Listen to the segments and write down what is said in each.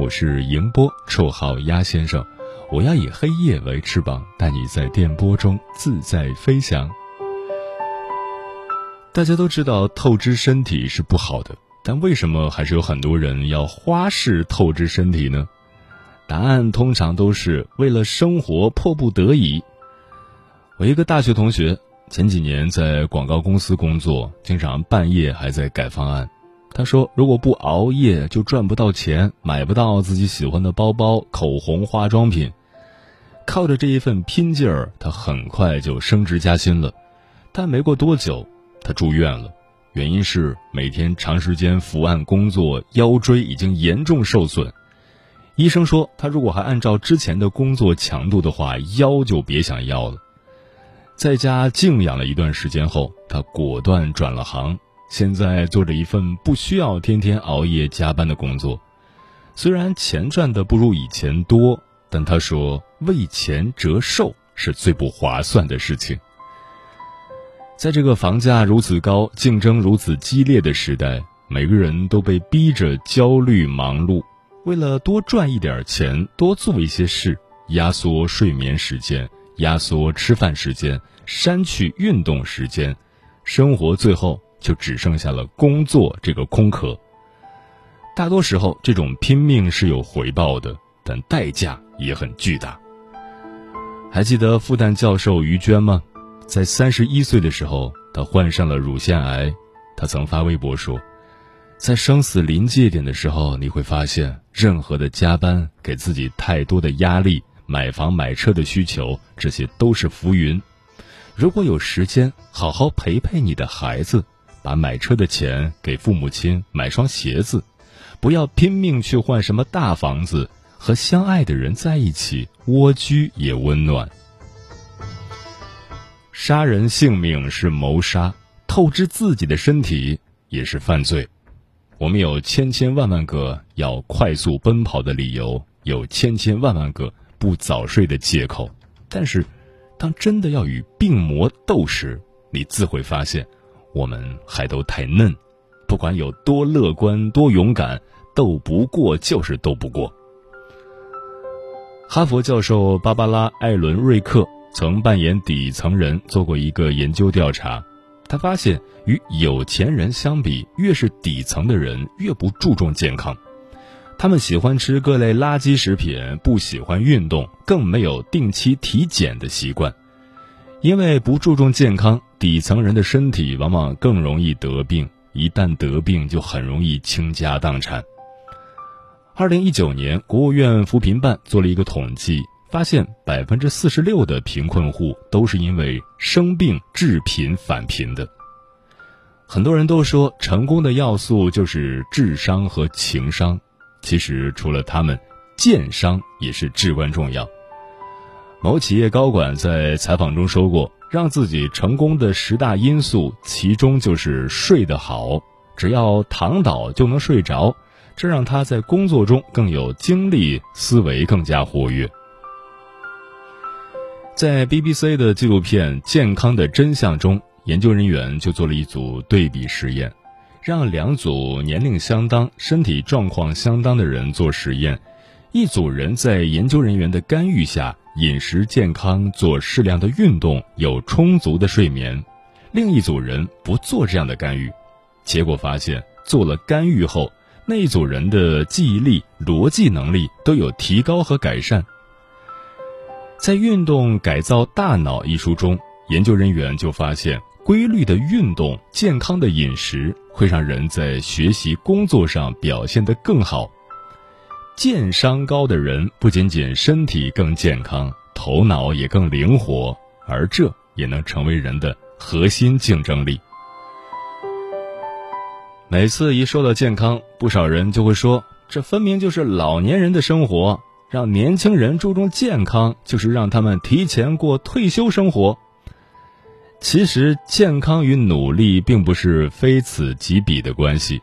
我是迎波，绰号鸭先生。我要以黑夜为翅膀，带你在电波中自在飞翔。大家都知道透支身体是不好的，但为什么还是有很多人要花式透支身体呢？答案通常都是为了生活迫不得已。我一个大学同学。前几年在广告公司工作，经常半夜还在改方案。他说：“如果不熬夜，就赚不到钱，买不到自己喜欢的包包、口红、化妆品。”靠着这一份拼劲儿，他很快就升职加薪了。但没过多久，他住院了，原因是每天长时间伏案工作，腰椎已经严重受损。医生说，他如果还按照之前的工作强度的话，腰就别想要了。在家静养了一段时间后，他果断转了行，现在做着一份不需要天天熬夜加班的工作。虽然钱赚的不如以前多，但他说为钱折寿是最不划算的事情。在这个房价如此高、竞争如此激烈的时代，每个人都被逼着焦虑忙碌，为了多赚一点钱、多做一些事，压缩睡眠时间。压缩吃饭时间，删去运动时间，生活最后就只剩下了工作这个空壳。大多时候，这种拼命是有回报的，但代价也很巨大。还记得复旦教授于娟吗？在三十一岁的时候，她患上了乳腺癌。她曾发微博说：“在生死临界点的时候，你会发现，任何的加班给自己太多的压力。”买房买车的需求，这些都是浮云。如果有时间，好好陪陪你的孩子，把买车的钱给父母亲买双鞋子，不要拼命去换什么大房子。和相爱的人在一起，蜗居也温暖。杀人性命是谋杀，透支自己的身体也是犯罪。我们有千千万万个要快速奔跑的理由，有千千万万个。不早睡的借口，但是，当真的要与病魔斗时，你自会发现，我们还都太嫩。不管有多乐观、多勇敢，斗不过就是斗不过。哈佛教授芭芭拉·艾伦·瑞克曾扮演底层人做过一个研究调查，他发现，与有钱人相比，越是底层的人越不注重健康。他们喜欢吃各类垃圾食品，不喜欢运动，更没有定期体检的习惯。因为不注重健康，底层人的身体往往更容易得病，一旦得病就很容易倾家荡产。二零一九年，国务院扶贫办做了一个统计，发现百分之四十六的贫困户都是因为生病致贫返贫的。很多人都说，成功的要素就是智商和情商。其实，除了他们，健商也是至关重要。某企业高管在采访中说过，让自己成功的十大因素，其中就是睡得好。只要躺倒就能睡着，这让他在工作中更有精力，思维更加活跃。在 BBC 的纪录片《健康的真相》中，研究人员就做了一组对比实验。让两组年龄相当、身体状况相当的人做实验，一组人在研究人员的干预下，饮食健康、做适量的运动、有充足的睡眠；另一组人不做这样的干预。结果发现，做了干预后，那一组人的记忆力、逻辑能力都有提高和改善。在《运动改造大脑》一书中，研究人员就发现，规律的运动、健康的饮食会让人在学习、工作上表现得更好。健商高的人不仅仅身体更健康，头脑也更灵活，而这也能成为人的核心竞争力。每次一说到健康，不少人就会说：“这分明就是老年人的生活，让年轻人注重健康，就是让他们提前过退休生活。”其实，健康与努力并不是非此即彼的关系。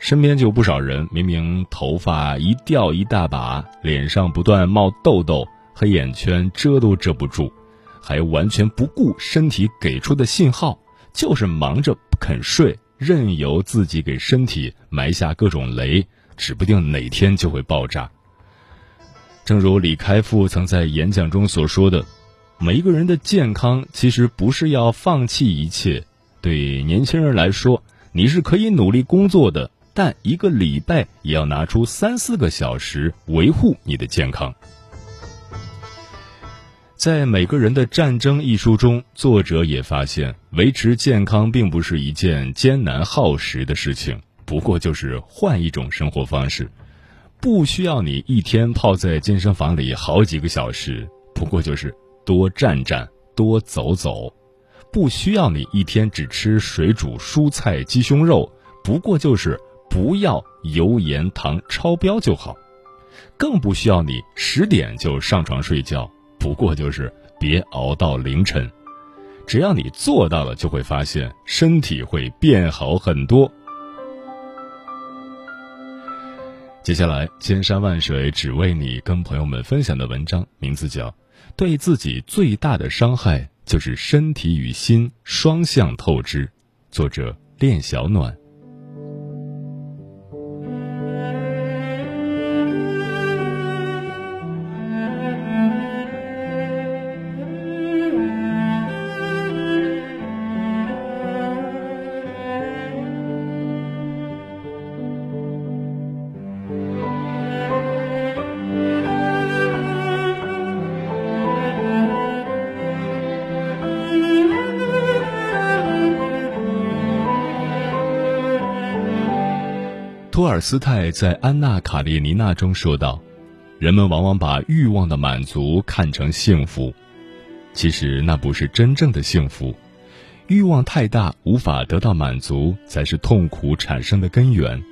身边就有不少人，明明头发一掉一大把，脸上不断冒痘痘，黑眼圈遮都遮不住，还完全不顾身体给出的信号，就是忙着不肯睡。任由自己给身体埋下各种雷，指不定哪天就会爆炸。正如李开复曾在演讲中所说的：“每一个人的健康其实不是要放弃一切。对年轻人来说，你是可以努力工作的，但一个礼拜也要拿出三四个小时维护你的健康。”在《每个人的战争》一书中，作者也发现，维持健康并不是一件艰难耗时的事情，不过就是换一种生活方式，不需要你一天泡在健身房里好几个小时，不过就是多站站、多走走；不需要你一天只吃水煮蔬菜、鸡胸肉，不过就是不要油盐糖超标就好；更不需要你十点就上床睡觉。不过就是别熬到凌晨，只要你做到了，就会发现身体会变好很多。接下来，千山万水只为你，跟朋友们分享的文章名字叫《对自己最大的伤害就是身体与心双向透支》，作者练小暖。托尔斯泰在《安娜·卡列尼娜》中说道：“人们往往把欲望的满足看成幸福，其实那不是真正的幸福。欲望太大，无法得到满足，才是痛苦产生的根源。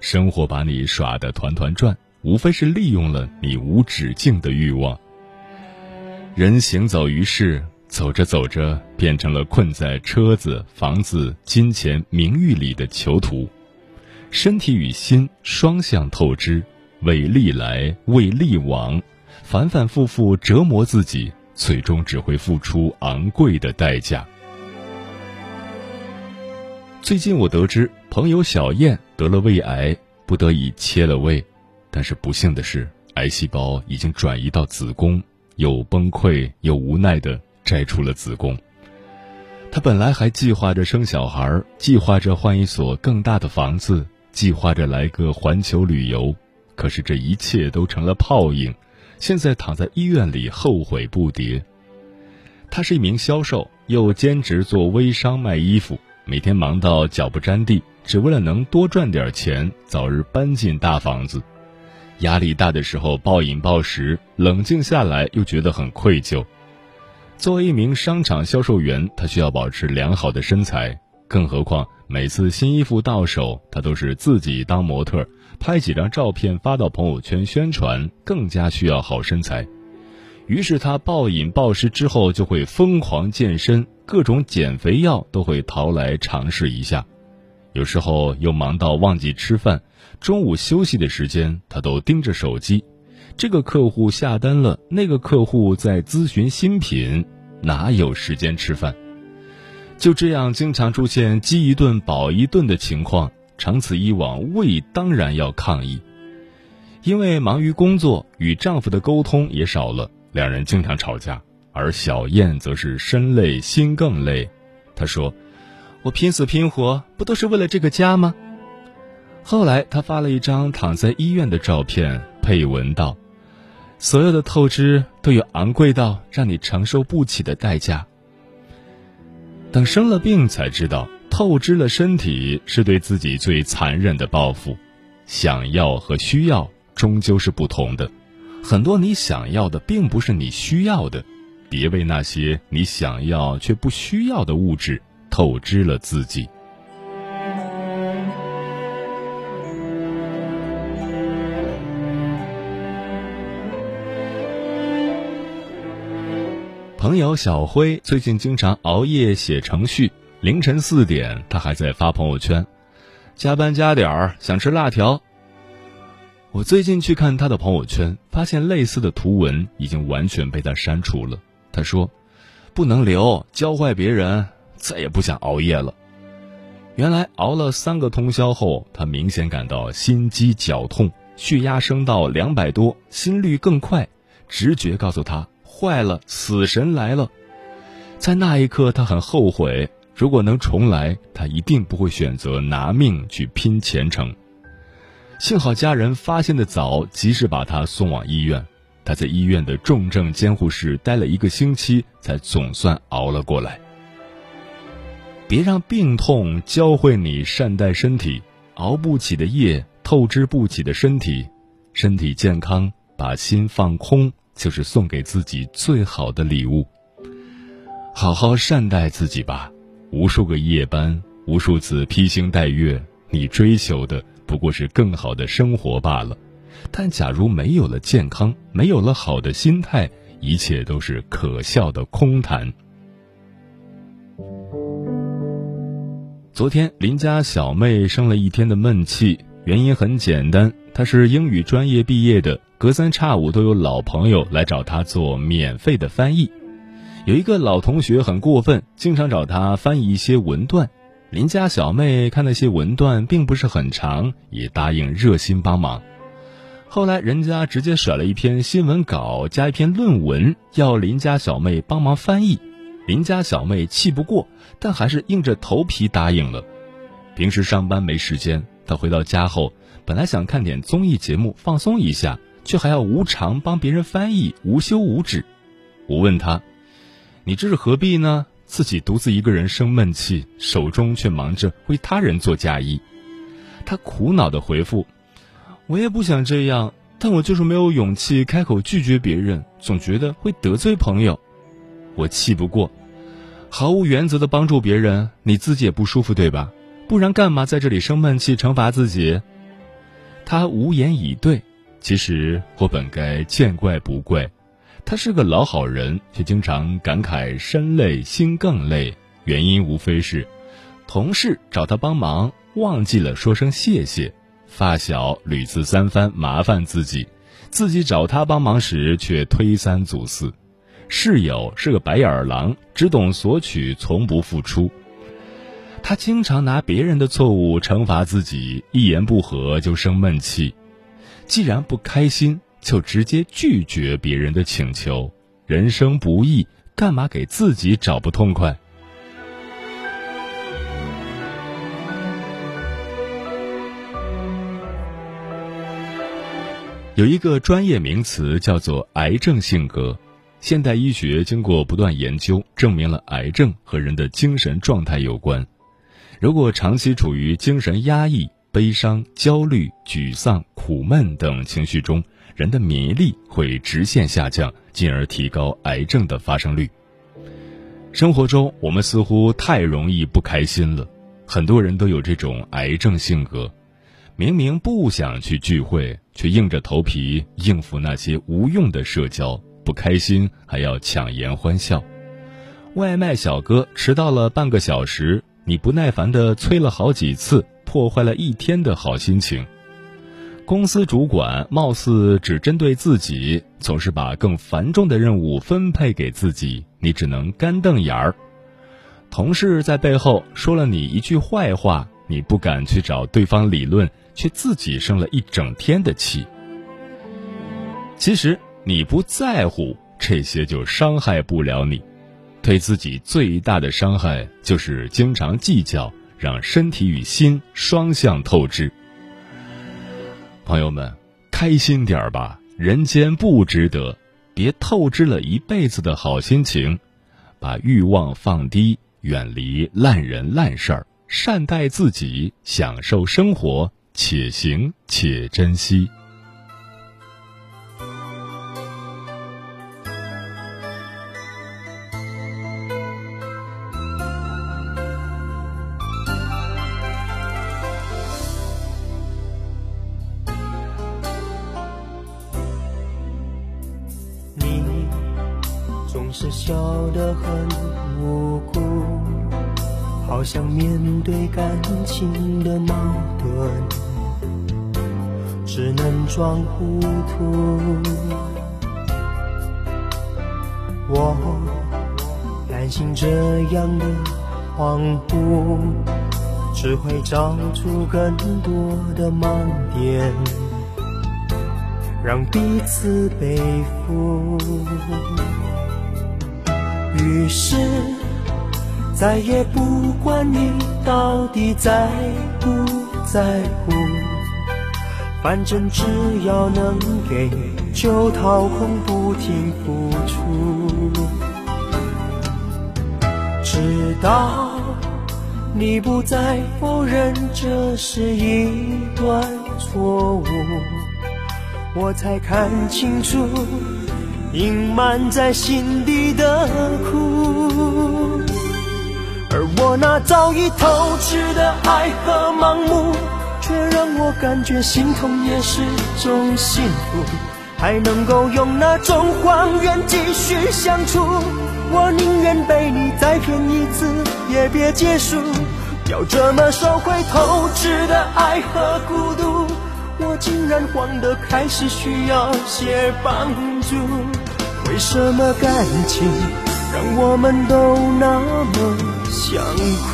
生活把你耍得团团转，无非是利用了你无止境的欲望。人行走于世，走着走着，变成了困在车子、房子、金钱、名誉里的囚徒。”身体与心双向透支，为利来，为利往，反反复复折磨自己，最终只会付出昂贵的代价。最近我得知朋友小燕得了胃癌，不得已切了胃，但是不幸的是，癌细胞已经转移到子宫，又崩溃又无奈的摘除了子宫。她本来还计划着生小孩，计划着换一所更大的房子。计划着来个环球旅游，可是这一切都成了泡影。现在躺在医院里，后悔不迭。他是一名销售，又兼职做微商卖衣服，每天忙到脚不沾地，只为了能多赚点钱，早日搬进大房子。压力大的时候暴饮暴食，冷静下来又觉得很愧疚。作为一名商场销售员，他需要保持良好的身材。更何况每次新衣服到手，他都是自己当模特，拍几张照片发到朋友圈宣传，更加需要好身材。于是他暴饮暴食之后，就会疯狂健身，各种减肥药都会淘来尝试一下。有时候又忙到忘记吃饭，中午休息的时间他都盯着手机。这个客户下单了，那个客户在咨询新品，哪有时间吃饭？就这样，经常出现饥一顿饱一顿的情况，长此以往，胃当然要抗议。因为忙于工作，与丈夫的沟通也少了，两人经常吵架。而小燕则是身累心更累。她说：“我拼死拼活，不都是为了这个家吗？”后来他发了一张躺在医院的照片，配文道：“所有的透支都有昂贵到让你承受不起的代价。”等生了病才知道，透支了身体是对自己最残忍的报复。想要和需要终究是不同的，很多你想要的并不是你需要的，别为那些你想要却不需要的物质透支了自己。朋友小辉最近经常熬夜写程序，凌晨四点他还在发朋友圈。加班加点儿，想吃辣条。我最近去看他的朋友圈，发现类似的图文已经完全被他删除了。他说：“不能留，教坏别人，再也不想熬夜了。”原来熬了三个通宵后，他明显感到心肌绞痛，血压升到两百多，心率更快，直觉告诉他坏了，死神来了。在那一刻，他很后悔。如果能重来，他一定不会选择拿命去拼前程。幸好家人发现的早，及时把他送往医院。他在医院的重症监护室待了一个星期，才总算熬了过来。别让病痛教会你善待身体，熬不起的夜，透支不起的身体。身体健康，把心放空，就是送给自己最好的礼物。好好善待自己吧。无数个夜班，无数次披星戴月，你追求的不过是更好的生活罢了。但假如没有了健康，没有了好的心态，一切都是可笑的空谈。昨天邻家小妹生了一天的闷气，原因很简单，她是英语专业毕业的，隔三差五都有老朋友来找她做免费的翻译。有一个老同学很过分，经常找他翻译一些文段。邻家小妹看那些文段并不是很长，也答应热心帮忙。后来人家直接甩了一篇新闻稿加一篇论文，要邻家小妹帮忙翻译。邻家小妹气不过，但还是硬着头皮答应了。平时上班没时间，她回到家后，本来想看点综艺节目放松一下，却还要无偿帮别人翻译，无休无止。我问他。你这是何必呢？自己独自一个人生闷气，手中却忙着为他人做嫁衣。他苦恼的回复：“我也不想这样，但我就是没有勇气开口拒绝别人，总觉得会得罪朋友。我气不过，毫无原则的帮助别人，你自己也不舒服对吧？不然干嘛在这里生闷气，惩罚自己？”他无言以对。其实我本该见怪不怪。他是个老好人，却经常感慨身累心更累。原因无非是，同事找他帮忙忘记了说声谢谢；发小屡次三番麻烦自己，自己找他帮忙时却推三阻四；室友是个白眼狼，只懂索取，从不付出。他经常拿别人的错误惩罚自己，一言不合就生闷气。既然不开心。就直接拒绝别人的请求，人生不易，干嘛给自己找不痛快？有一个专业名词叫做“癌症性格”，现代医学经过不断研究，证明了癌症和人的精神状态有关。如果长期处于精神压抑、悲伤、焦虑、沮丧、苦闷等情绪中，人的免疫力会直线下降，进而提高癌症的发生率。生活中，我们似乎太容易不开心了，很多人都有这种癌症性格，明明不想去聚会，却硬着头皮应付那些无用的社交，不开心还要强颜欢笑。外卖小哥迟到了半个小时，你不耐烦地催了好几次，破坏了一天的好心情。公司主管貌似只针对自己，总是把更繁重的任务分配给自己，你只能干瞪眼儿。同事在背后说了你一句坏话，你不敢去找对方理论，却自己生了一整天的气。其实你不在乎这些，就伤害不了你。对自己最大的伤害，就是经常计较，让身体与心双向透支。朋友们，开心点儿吧，人间不值得，别透支了一辈子的好心情，把欲望放低，远离烂人烂事儿，善待自己，享受生活，且行且珍惜。是笑得很无辜，好像面对感情的矛盾，只能装糊涂。我担心这样的恍惚，只会找出更多的盲点，让彼此背负。于是再也不管你到底在不在乎，反正只要能给就掏空，不停付出，直到你不再否认这是一段错误，我才看清楚。隐瞒在心底的苦，而我那早已透支的爱和盲目，却让我感觉心痛也是种幸福。还能够用那种谎言继续相处，我宁愿被你再骗一次，也别结束。要这么收回透支的爱和孤独，我竟然慌得开始需要些帮助。为什么感情让我们都那么想哭？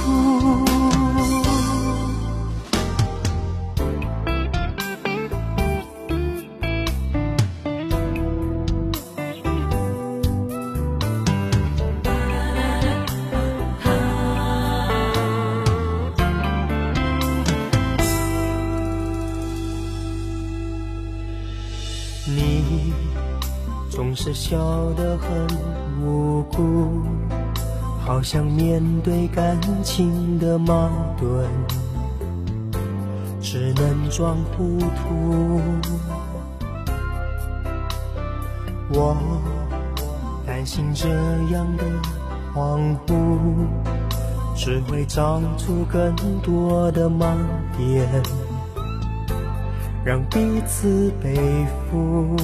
是笑得很无辜，好像面对感情的矛盾，只能装糊涂。我担心这样的恍惚，只会找出更多的盲点，让彼此背负。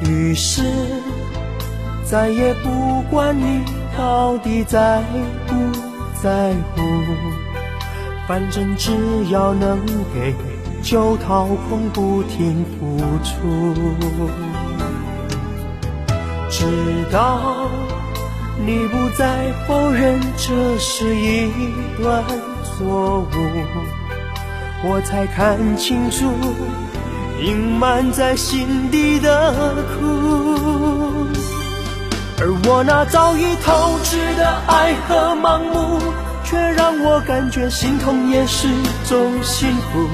于是再也不管你到底在不在乎，反正只要能给就掏空，不停付出，直到你不再否认这是一段错误，我才看清楚。隐瞒在心底的苦，而我那早已透支的爱和盲目，却让我感觉心痛也是种幸福。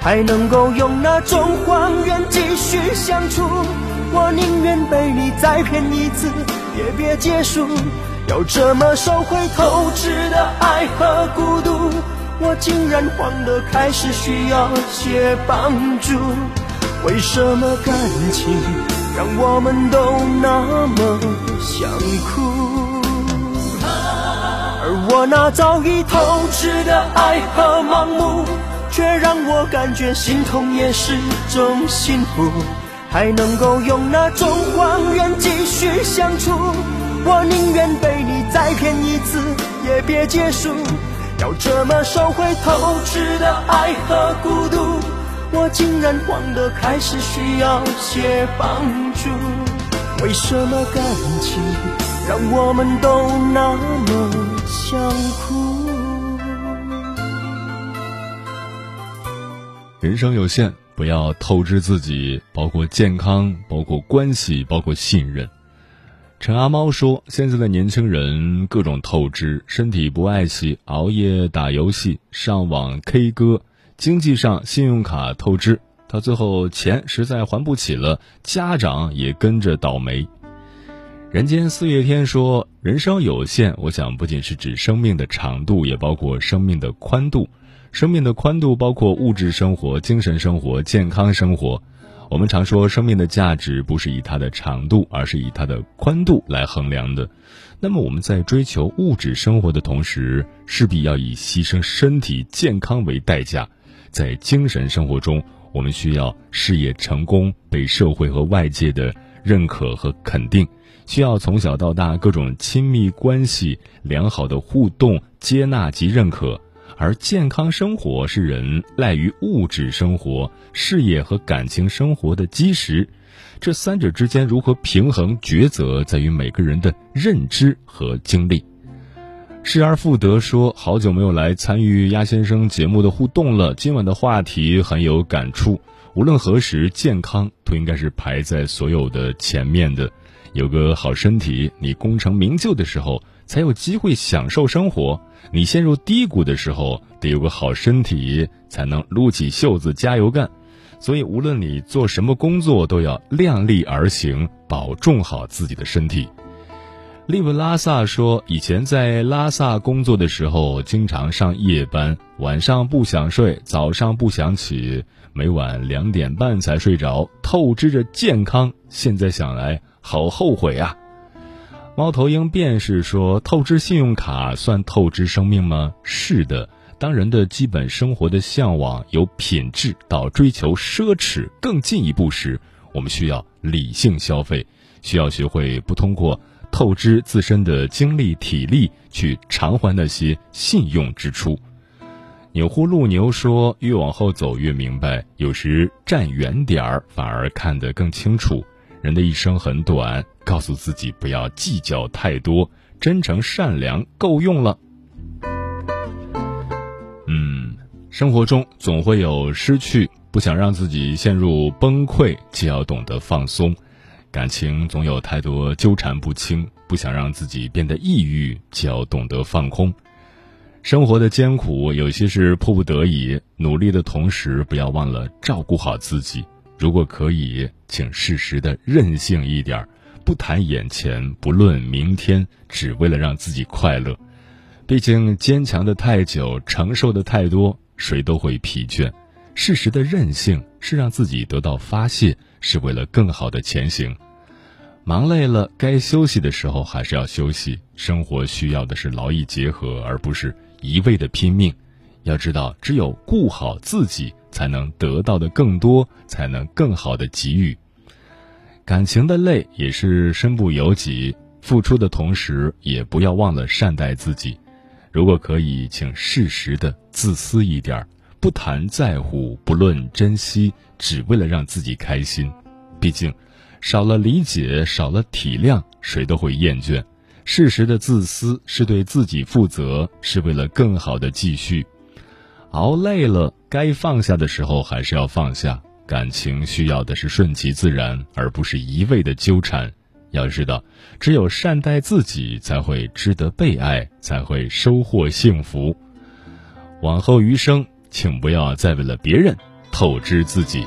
还能够用那种谎言继续相处，我宁愿被你再骗一次，也别结束。要这么收回透支的爱和孤独，我竟然慌得开始需要些帮助。为什么感情让我们都那么想哭？而我那早已透支的爱和盲目，却让我感觉心痛也是种幸福。还能够用那种谎言继续相处，我宁愿被你再骗一次，也别结束。要这么收回透支的爱和孤独。我竟然慌得开始需要些帮助，为什么感情让我们都那么想哭？人生有限，不要透支自己，包括健康，包括关系，包括信任。陈阿猫说：“现在的年轻人各种透支，身体不爱惜，熬夜打游戏，上网 K 歌。”经济上信用卡透支，到最后钱实在还不起了，家长也跟着倒霉。人间四月天说：“人生有限，我想不仅是指生命的长度，也包括生命的宽度。生命的宽度包括物质生活、精神生活、健康生活。我们常说，生命的价值不是以它的长度，而是以它的宽度来衡量的。那么，我们在追求物质生活的同时，势必要以牺牲身体健康为代价。在精神生活中，我们需要事业成功，被社会和外界的认可和肯定。”需要从小到大各种亲密关系良好的互动接纳及认可，而健康生活是人赖于物质生活、事业和感情生活的基石。这三者之间如何平衡抉择，在于每个人的认知和经历。失而复得说：“好久没有来参与鸭先生节目的互动了，今晚的话题很有感触。无论何时，健康都应该是排在所有的前面的。”有个好身体，你功成名就的时候才有机会享受生活；你陷入低谷的时候，得有个好身体才能撸起袖子加油干。所以，无论你做什么工作，都要量力而行，保重好自己的身体。利布拉萨说，以前在拉萨工作的时候，经常上夜班，晚上不想睡，早上不想起，每晚两点半才睡着，透支着健康。现在想来。好后悔啊！猫头鹰便是说：“透支信用卡算透支生命吗？”是的。当人的基本生活的向往由品质到追求奢侈更进一步时，我们需要理性消费，需要学会不通过透支自身的精力体力去偿还那些信用支出。钮祜禄牛说：“越往后走越明白，有时站远点儿反而看得更清楚。”人的一生很短，告诉自己不要计较太多，真诚善良够用了。嗯，生活中总会有失去，不想让自己陷入崩溃，就要懂得放松。感情总有太多纠缠不清，不想让自己变得抑郁，就要懂得放空。生活的艰苦有些是迫不得已，努力的同时，不要忘了照顾好自己。如果可以，请适时的任性一点，不谈眼前，不论明天，只为了让自己快乐。毕竟坚强的太久，承受的太多，谁都会疲倦。适时的任性是让自己得到发泄，是为了更好的前行。忙累了，该休息的时候还是要休息。生活需要的是劳逸结合，而不是一味的拼命。要知道，只有顾好自己。才能得到的更多，才能更好的给予。感情的累也是身不由己，付出的同时也不要忘了善待自己。如果可以，请适时的自私一点，不谈在乎，不论珍惜，只为了让自己开心。毕竟，少了理解，少了体谅，谁都会厌倦。适时的自私是对自己负责，是为了更好的继续。熬累了，该放下的时候还是要放下。感情需要的是顺其自然，而不是一味的纠缠。要知道，只有善待自己，才会值得被爱，才会收获幸福。往后余生，请不要再为了别人透支自己。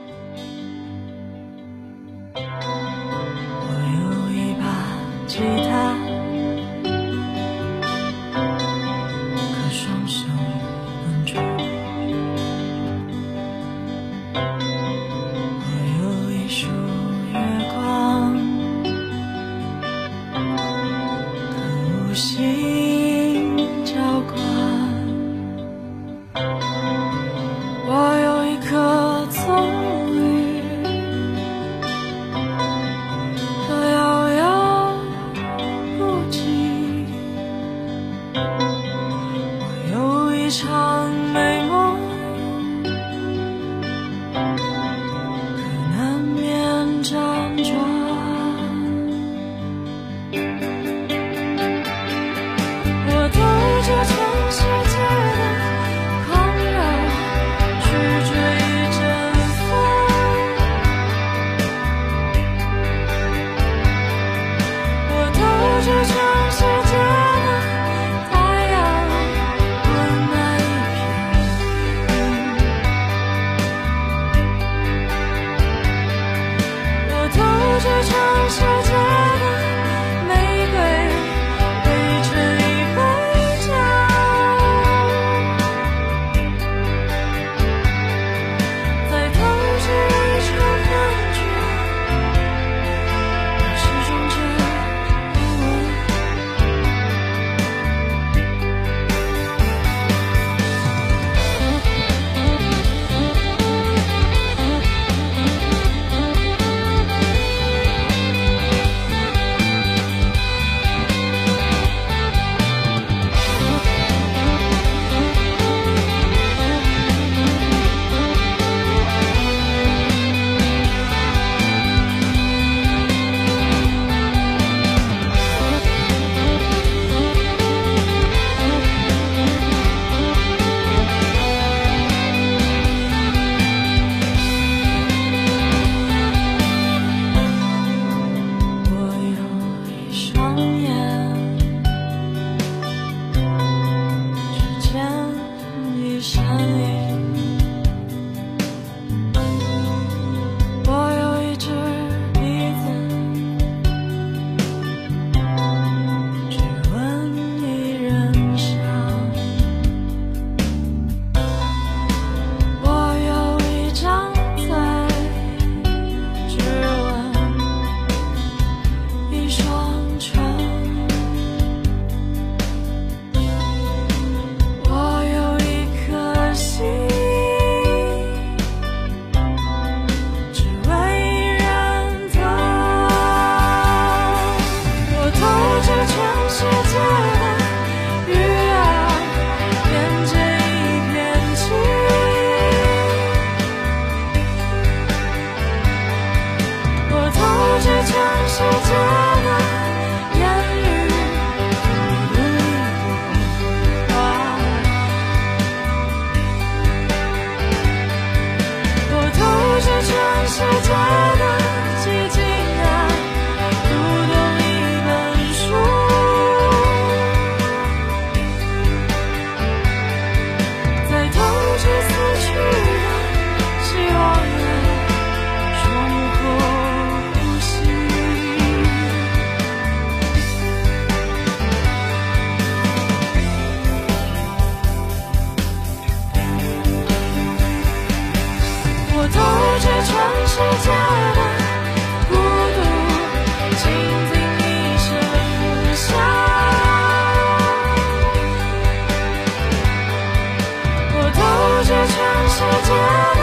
muscles are 世界。